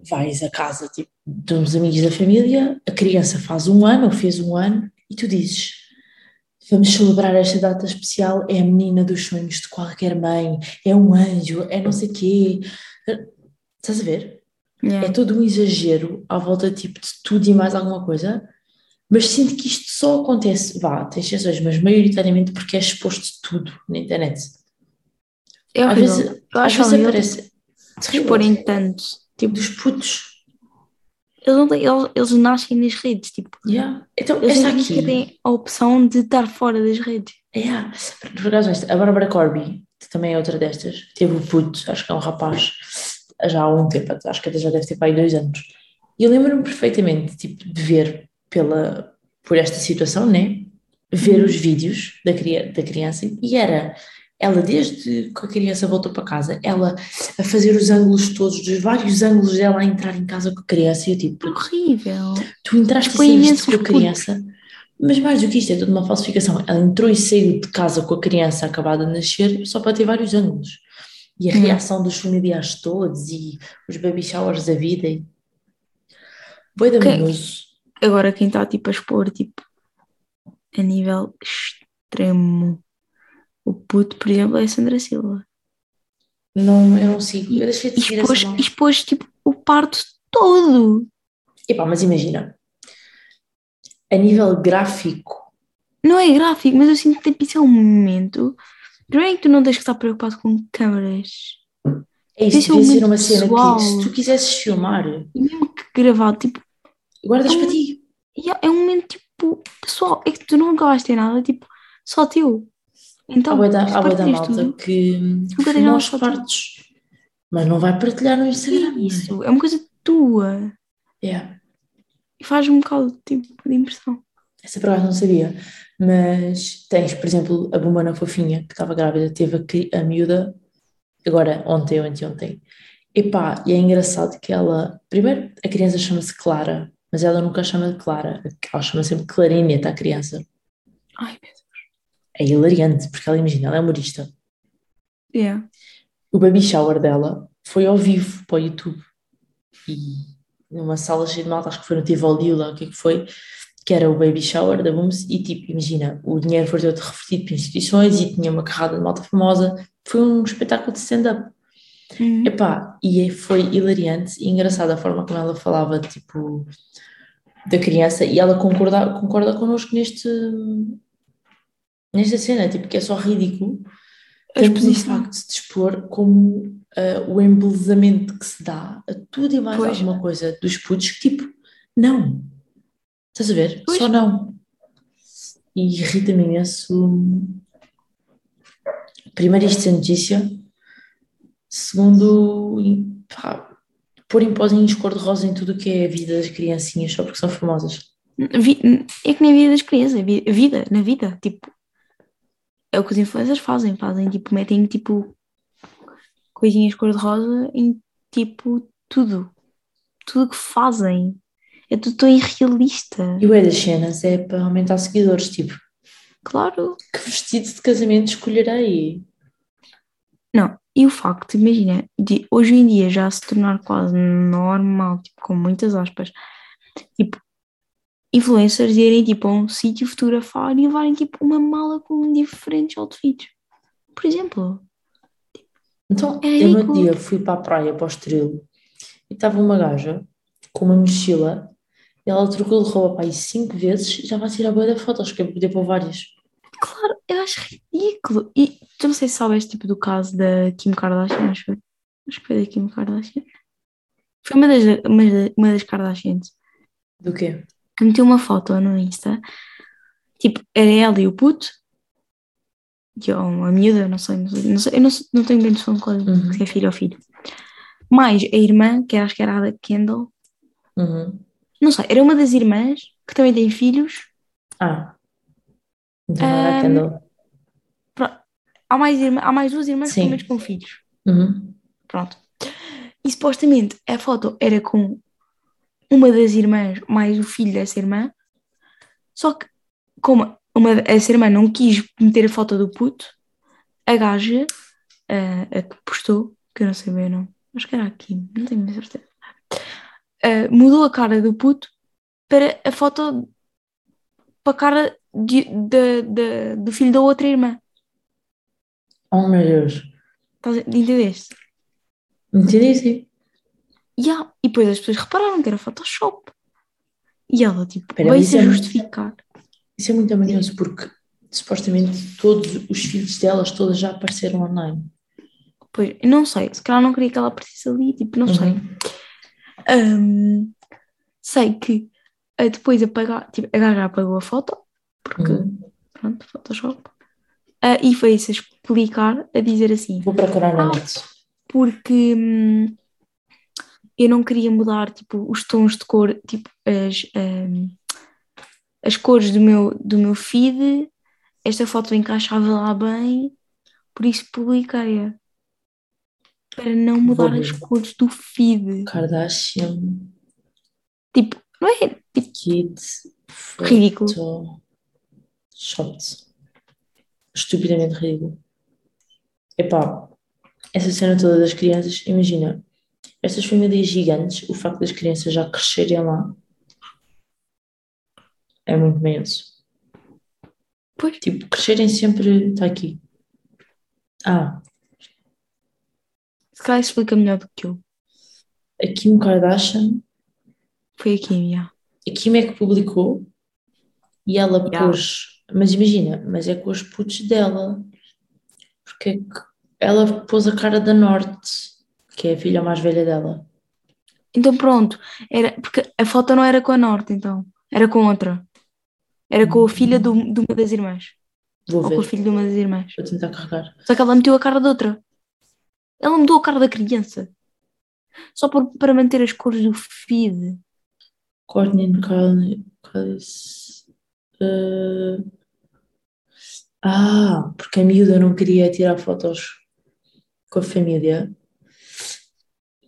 vais a casa tipo, de uns amigos da família, a criança faz um ano ou fez um ano e tu dizes vamos celebrar esta data especial, é a menina dos sonhos de qualquer mãe, é um anjo, é não sei quê. Estás a ver? É Yeah. todo um exagero à volta tipo, de tudo e mais alguma coisa, mas sinto que isto só acontece, vá, tens exceções, mas maioritariamente porque é exposto tudo na internet. É Às vezes, eu às acho vezes horrível aparece tipo, exporem tanto. Tipo, dos putos. Eles, não têm- eles, eles nascem nas redes. Tipo, Yeah. Então, eles esta aqui, têm a opção de estar fora das redes. yeah. por acaso, esta, a Bárbara Corby, que também é outra destas, teve o puto, acho que é um rapaz, já há um tempo, acho que até já deve ter para aí dois anos. E eu lembro-me perfeitamente, tipo, de ver pela, por esta situação, né? Ver os vídeos da, da criança e era ela, desde que a criança voltou para casa, ela a fazer os ângulos todos, dos vários ângulos dela a entrar em casa com a criança e eu tipo, Horrível. tu entraste e saíste imenso com a criança, mas mais do que isto, é tudo uma falsificação. Ela entrou e saiu de casa com a criança acabada de nascer só para ter vários ângulos. E a Hum. reação dos familiares todos e os baby showers da vida. E... Boi da menoso. Agora quem está tipo a expor tipo a nível extremo. O puto, por exemplo, é a Sandra Silva. Não, eu não sigo. Eu deixei de seguir Expôs, essa expôs tipo o parto todo. Epá, mas imagina. A nível gráfico, Não é gráfico, mas eu sinto que tipo, isso é um momento. Primeiro é que tu não tens que estar preocupado com câmaras. é isso, Esse é o devia ser uma cena que se tu quisesses filmar, E mesmo que gravado, tipo, Guardas É um- para ti. É um momento tipo, pessoal, é que tu não vais ter nada, tipo, só teu. Então, Há bué da, malta que só tu. partes, mas não vai partilhar no Instagram. é? isso, é uma coisa tua. Yeah. E faz um bocado tipo, de impressão. Essa acaso não sabia. Mas tens, por exemplo, a Bumbana Fofinha, que estava grávida, teve a, a miúda, agora ontem ou anteontem. Epá, e é engraçado que ela. Primeiro, a criança chama-se Clara, mas ela nunca a chama de Clara. Ela chama sempre Clarineta, a criança. Ai, meu Deus. É hilariante, porque ela imagina, ela é humorista. Yeah. O baby shower dela foi ao vivo para o YouTube. E numa sala cheia de malta, acho que foi no Tivoli, lá o que é que foi, que era o baby shower da Booms, e tipo, imagina, o dinheiro foi todo revertido para instituições e tinha uma carrada de malta famosa. Foi um espetáculo de stand-up. Uhum. Epá, e foi hilariante e engraçada a forma como ela falava, tipo, da criança, e ela concorda, concorda connosco neste, nesta cena, tipo, que é só ridículo no exposição. facto de se expor como ah, o embelezamento que se dá a tudo e mais Pois. alguma coisa dos putos que tipo, não. Estás a ver? Pois. Só não. E irrita-me imenso. Primeiro isto ser notícia. Segundo, pá, pôr em pozinhos cor-de-rosa em tudo o que é a vida das criancinhas só porque são famosas. É que nem a vida das crianças, a a vida, na vida, tipo, é o que os influencers fazem, fazem, tipo, metem, tipo, coisinhas cor-de-rosa em, tipo, tudo, tudo que fazem, é tudo tão irrealista, E o é das cenas é para aumentar seguidores, tipo, claro, que vestido de casamento escolherei? não, e o facto, imagina, de hoje em dia já se tornar quase normal, tipo, com muitas aspas, tipo, influencers irem, tipo, a um sítio fotografar e levarem, tipo, uma mala com diferentes outfits, por exemplo. Então, É eu no dia fui para a praia, para o Estoril, e estava uma gaja com uma mochila, e ela trocou de roupa para aí cinco vezes, e já vai tirar boa da fotos, que eu podia pôr várias. Claro, eu acho ridículo. E tu não sei se sabes tipo do caso da Kim Kardashian, acho, que foi. acho que foi da Kim Kardashian. Foi uma das, uma, da- uma das Kardashians Do quê? Que meteu uma foto no Insta. Tipo, era ela e o puto. E ou uma miúda, não sei, não sei, não sei, eu não, não tenho bem noção de qual, Uhum. se é filho ou filho. Mais a irmã, que acho que era a da Kendall. Uhum. Não sei, era uma das irmãs que também tem filhos. Ah, então era a Ahm, Kendall. Há mais, irmã, há mais duas irmãs, pelo menos com filhos. Uhum. Pronto. E supostamente a foto era com uma das irmãs mais o filho dessa irmã. Só que, como uma, essa irmã não quis meter a foto do puto, a gaja, a, a que postou, que eu não sei bem o nome, acho que era aqui, não tenho bem certeza, ah, mudou a cara do puto para a foto para a cara de, de- de- do filho da outra irmã. Oh meu Deus. A- Entendeste? Entendi, sim. Yeah. E depois as pessoas repararam que era Photoshop. E ela, tipo, mas veio-se a justificar. Isso é muito amanhoso, porque supostamente todos os filhos delas, todas já apareceram online. Pois, não sei, se calhar não queria que ela aparecesse ali, tipo, não sei. Uhum. Ahm, sei que depois apagar, tipo, a gaja apagou a foto, porque, Uhum. pronto, Photoshop. Ah, e foi-se a explicar, a dizer assim, Vou procurar na Ah. net. porque hum, eu não queria mudar, tipo, os tons de cor, tipo, as, ahm, as cores do meu, do meu feed, esta foto encaixava lá bem, por isso publiquei-a. Para não mudar as cores do feed. Kardashian Tipo, não é tipo, Kid Ridículo. Photoshop. Estupidamente ridículo. Epá, essa cena toda das crianças, imagina, estas famílias gigantes, o facto das crianças já crescerem lá é muito imenso. pois, Tipo, crescerem sempre, está aqui. Ah, se calhar explica melhor do que eu. a Kim Kardashian, Foi aqui, já. a Kim é que publicou e ela Yeah. pôs, mas imagina, mas é com os putos dela, porque é que ela pôs a cara da Norte, que é a filha mais velha dela. Então pronto, era, porque a foto não era com a Norte, então. Era com outra. Era com a filha do, de uma das irmãs. Vou Ou com o filho de uma das irmãs. Vou tentar carregar. Só que ela meteu a cara de outra. Ela mudou a cara da criança. Só por, para manter as cores do feed. Courtney. Carly- eh, Ah, porque a miúda não queria tirar fotos com a família.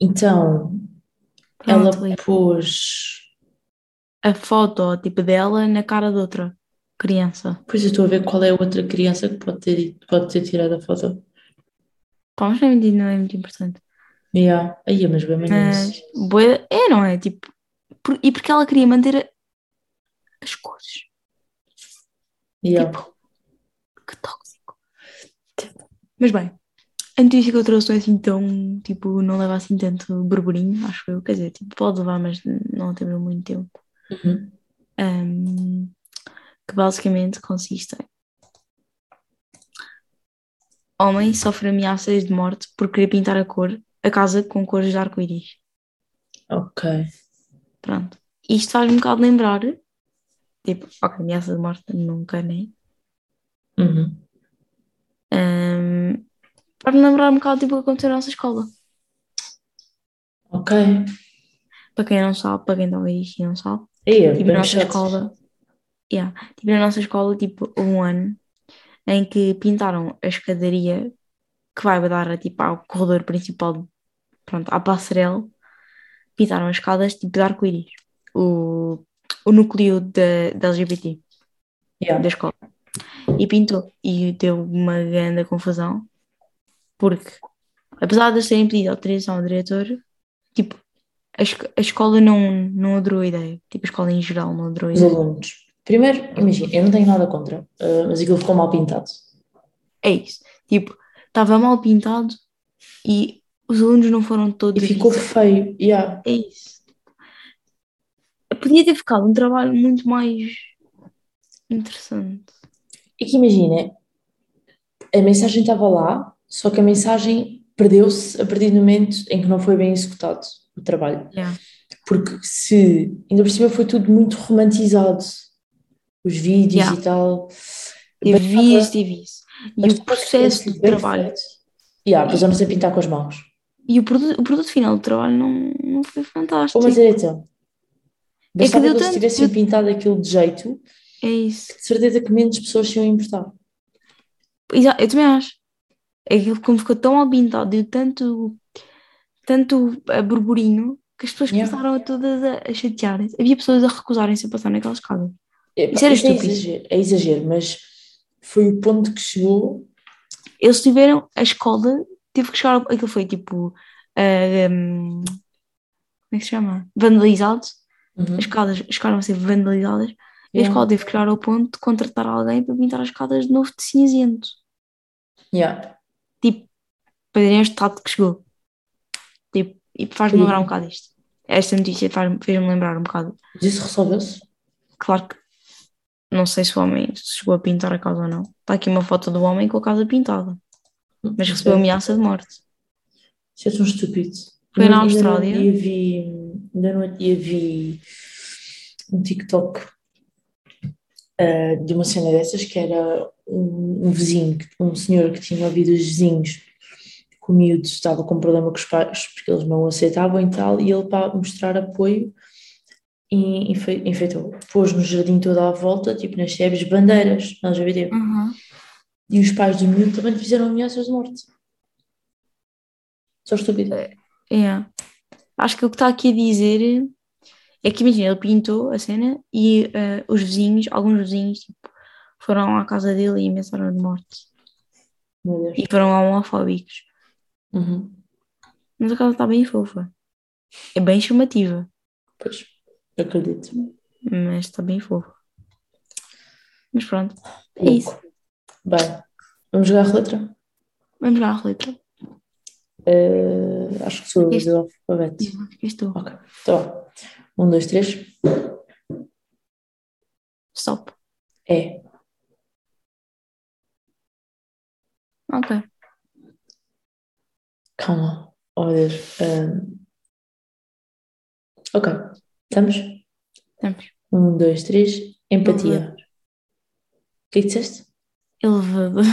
Então, ela Pronto, ali. pôs. A foto, tipo, dela na cara de outra criança. Pois eu estou a ver qual é a outra criança que pode ter, pode ter tirado a foto. Pá, mas não é muito, não é muito importante. Yeah. Aí, mas bem Mas, bué- é, não é? Tipo, por- e porque ela queria manter as cores. Yeah. Tipo, que tóxico. Mas bem, a notícia que eu trouxe não assim tão, tipo, não leva assim tanto burburinho, acho eu. Quer dizer, tipo, pode levar, mas não teve muito tempo. Uhum. Ahm, que basicamente consiste em homem sofre ameaças de morte por querer pintar a cor, a casa com cores de arco-íris. Ok. Pronto. Isto faz um bocado lembrar, tipo, ok, ameaça de morte nunca, né? Uhum. Ahm, Faz-me lembrar um bocado tipo o que aconteceu na nossa escola. Ok. Para quem não sabe, para quem está e não sabe, é tipo, na nossa chato. escola, yeah, tipo, na nossa escola, tipo, um ano em que pintaram a escadaria que vai dar tipo, ao corredor principal, pronto, à passarela, pintaram as escadas tipo de arco-íris, o, o núcleo da da LGBT. Yeah. da escola. E pintou. E deu uma grande confusão, porque apesar de terem pedido autorização ao diretor, tipo, a, a escola não, não adorou a ideia. Tipo, a escola em geral não adorou a Os ideia. alunos. Primeiro, imagina, eu não tenho nada contra, eh, mas aquilo ficou mal pintado. É isso. Tipo, estava mal pintado e os alunos não foram todos E ficou avisados. feio. Yeah. É isso. Podia ter ficado um trabalho muito mais interessante. E que imagina, a mensagem estava lá, só que a mensagem perdeu-se a partir do momento em que não foi bem executado o trabalho. Yeah. Porque se, ainda por cima foi tudo muito romantizado, os vídeos Yeah. e tal. Bastava- isso, teve isso. E o processo de trabalho. Yeah, depois eu não sei pintar com as mãos. E o produto, o produto final do trabalho não, não foi fantástico. Ou mas é então. É que que eles tivessem deu- pintado aquilo de jeito, É isso. de certeza que menos pessoas se iam importar. Exa- Eu também acho. É Aquilo como ficou tão mal pintado, deu tanto, tanto a burburinho que as pessoas Yeah. começaram a todas a, a chatear-se. Havia pessoas a recusarem-se a passar naquelas casas. Epá, Isso era isto é estúpido. exagero, é exagero, mas foi o ponto que chegou. Eles tiveram, a escola teve que chegar, ao- aquilo foi tipo, ah, hum, como é que se chama? Vandalizado. Uhum. As escadas chegaram a ser vandalizadas. E a Yeah. escola teve que chegar ao ponto de contratar alguém para pintar as escadas de novo de cinzento. Yeah. Para terem o estado que chegou. Tipo, e faz-me lembrar um bocado isto. Esta notícia fez-me lembrar um bocado. Mas isso resolveu-se? Claro que não sei se o homem chegou a pintar a casa ou não. Está aqui uma foto do homem com a casa pintada, mas recebeu ameaça de morte. Isso é tão estúpido. Foi na Ainda Austrália? dia vi, ainda no dia vi um TikTok ah, de uma cena dessas que era um, um vizinho, um senhor que tinha ouvido os vizinhos que o miúdo estava com problema com os pais porque eles não o aceitavam e tal, e ele para mostrar apoio e enfe- enfeitou, pôs no jardim todo à volta, tipo nas sebes, bandeiras LGBT. Uhum. E os pais do miúdo também lhe fizeram ameaças de morte. Só estúpido. Yeah. Acho que o que está aqui a dizer é que imagina, ele pintou a cena e eh, os vizinhos, alguns vizinhos, tipo, foram à casa dele e ameaçaram de morte. E foram homofóbicos. Uhum. Mas a casa está bem fofa. É bem chamativa, Pois, acredito. mas está bem fofa. Mas pronto, é Louco. isso. Bem, vamos jogar a letra? Vamos lá à letra. Eh, acho que sou Este- do alfabeto. Estou. Ok, então vá. Um, dois, três. Stop. É. Ok. Calma. Oh, Deus. Eh, Ok. Estamos? Estamos. Um, dois, três. Empatia. O que é que disseste? Elevador.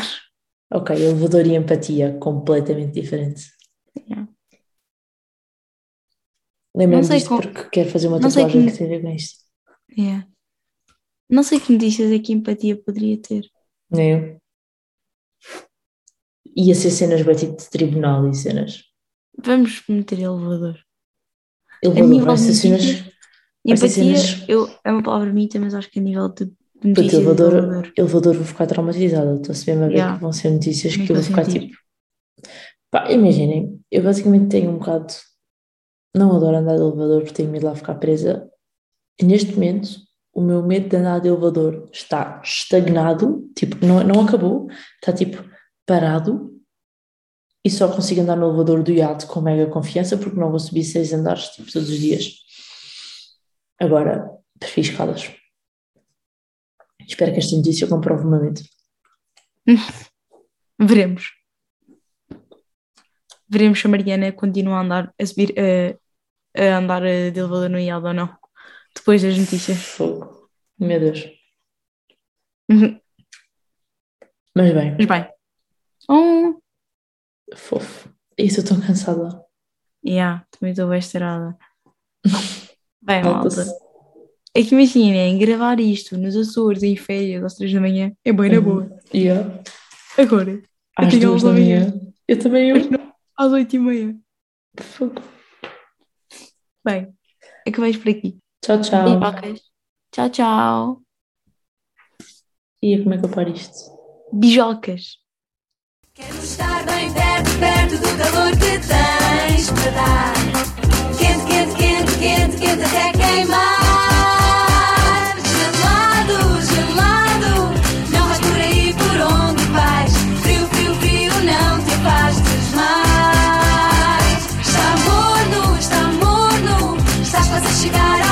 Ok, elevador e empatia, completamente diferente. Yeah. Sei disto com- porque quero fazer uma tatuagem que- que tem a ver com isto. Yeah. Não sei que notícias é que empatia poderia ter. Nem eu. Ia ser cenas bem tipo de tribunal e cenas. Vamos meter elevador. Elevador, nível vai ser cenas. Empatia cenas- eu, é uma palavra bonita, mas acho que a nível de notícias elevador, elevador. elevador vou ficar traumatizada. Estou-se mesmo a ver Yeah. que vão ser notícias que eu vou ficar sentido. tipo. Pá, imaginem, eu basicamente tenho um bocado. Não adoro andar de elevador porque tenho medo de lá ficar presa. E neste momento, o meu medo de andar de elevador está estagnado, tipo, não, não acabou, está tipo parado. E só consigo andar no elevador do iate com mega confiança porque não vou subir seis andares tipo, todos os dias. Agora, prefiro escadas. Espero que esta notícia comprove uma mente. Veremos. Veremos se a Mariana continua a andar a subir a, a andar eh, de elevador no IAD ou não. Depois das notícias. Fogo. Meu Deus. Mas Mas bem, bem. Oh, fofo. Isso eu estou cansada. yeah, também estou bem estourada. Bem, malta. É que imaginem, gravar isto nos Açores em férias às três da manhã é bem na boa. Yeah. Agora, Às tenho duas da amanhã. manhã. Eu também. Eu. às oito e meia. Fogo. Bem, acabamos por aqui. Tchau, tchau. Beijocas. Tchau, tchau. E como é que eu paro isto? Bijocas. Quero estar bem perto, perto do calor que tens para dar. Quente, quente, quente, quente, quente até queimar. Gelado, gelado, não vais por aí por onde vais. Frio, frio, frio, não te afastes mais. Está morno, está morno, estás quase a chegar